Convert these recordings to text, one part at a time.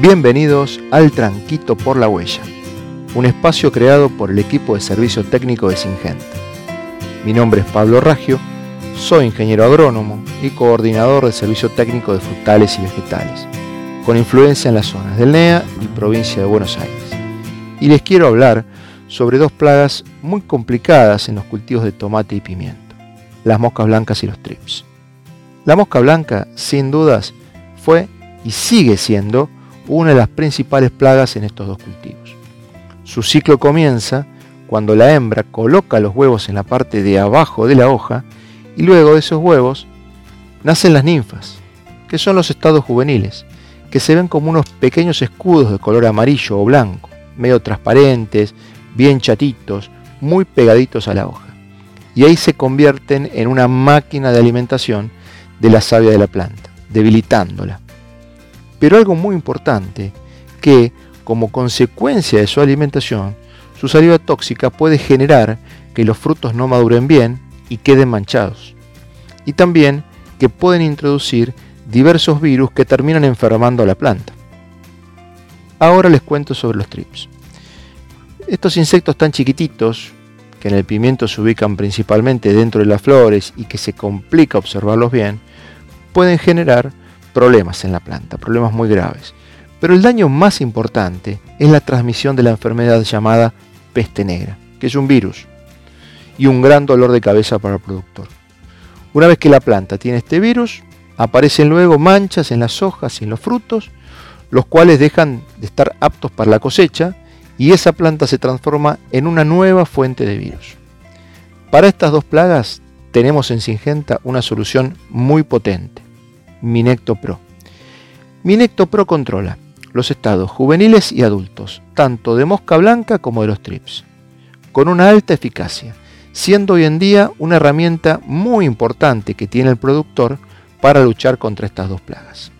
Bienvenidos al Tranquito por la Huella, un espacio creado por el equipo de servicio técnico de Singenta. Mi nombre es Pablo Raggio, soy ingeniero agrónomo y coordinador de servicio técnico de frutales y vegetales, con influencia en las zonas del NEA y provincia de Buenos Aires. Y les quiero hablar sobre dos plagas muy complicadas en los cultivos de tomate y pimiento, las moscas blancas y los trips. La mosca blanca, sin dudas, fue y sigue siendo una de las principales plagas en estos dos cultivos. Su ciclo comienza cuando la hembra coloca los huevos en la parte de abajo de la hoja y luego de esos huevos nacen las ninfas, que son los estados juveniles, que se ven como unos pequeños escudos de color amarillo o blanco, medio transparentes, bien chatitos, muy pegaditos a la hoja. Y ahí se convierten en una máquina de alimentación de la savia de la planta, debilitándola. Pero algo muy importante, que como consecuencia de su alimentación, su saliva tóxica puede generar que los frutos no maduren bien y queden manchados. Y también que pueden introducir diversos virus que terminan enfermando a la planta. Ahora les cuento sobre los trips. Estos insectos tan chiquititos, que en el pimiento se ubican principalmente dentro de las flores y que se complica observarlos bien, pueden generar problemas en la planta, problemas muy graves. Pero el daño más importante es la transmisión de la enfermedad llamada peste negra, que es un virus, y un gran dolor de cabeza para el productor. Una vez que la planta tiene este virus, aparecen luego manchas en las hojas y en los frutos, los cuales dejan de estar aptos para la cosecha y esa planta se transforma en una nueva fuente de virus. Para estas dos plagas tenemos en Singenta una solución muy potente. Minecto Pro. Minecto Pro controla los estados juveniles y adultos, tanto de mosca blanca como de los trips, con una alta eficacia, siendo hoy en día una herramienta muy importante que tiene el productor para luchar contra estas dos plagas.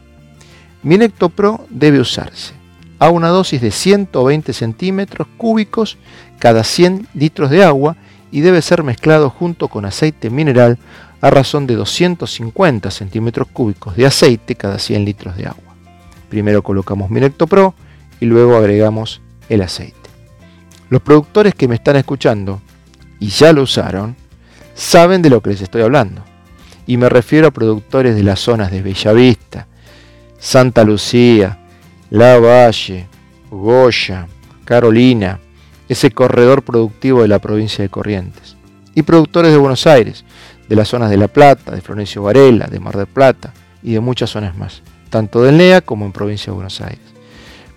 Minecto Pro debe usarse a una dosis de 120 centímetros cúbicos cada 100 litros de agua y debe ser mezclado junto con aceite mineral a razón de 250 centímetros cúbicos de aceite cada 100 litros de agua. Primero colocamos Minecto Pro y luego agregamos el aceite. Los productores que me están escuchando y ya lo usaron, saben de lo que les estoy hablando. Y me refiero a productores de las zonas de Bellavista, Santa Lucía, La Valle, Goya, Carolina, ese corredor productivo de la provincia de Corrientes. Y productores de Buenos Aires, de las zonas de La Plata, de Florencio Varela, de Mar del Plata y de muchas zonas más, tanto del NEA como en provincia de Buenos Aires.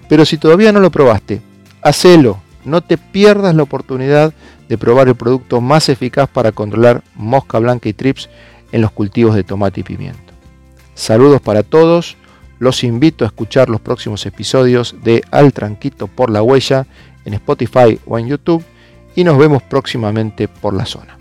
Pero si todavía no lo probaste, hacelo, no te pierdas la oportunidad de probar el producto más eficaz para controlar mosca blanca y trips en los cultivos de tomate y pimiento. Saludos para todos, los invito a escuchar los próximos episodios de Al Tranquito por la Huella en Spotify o en YouTube y nos vemos próximamente por la zona.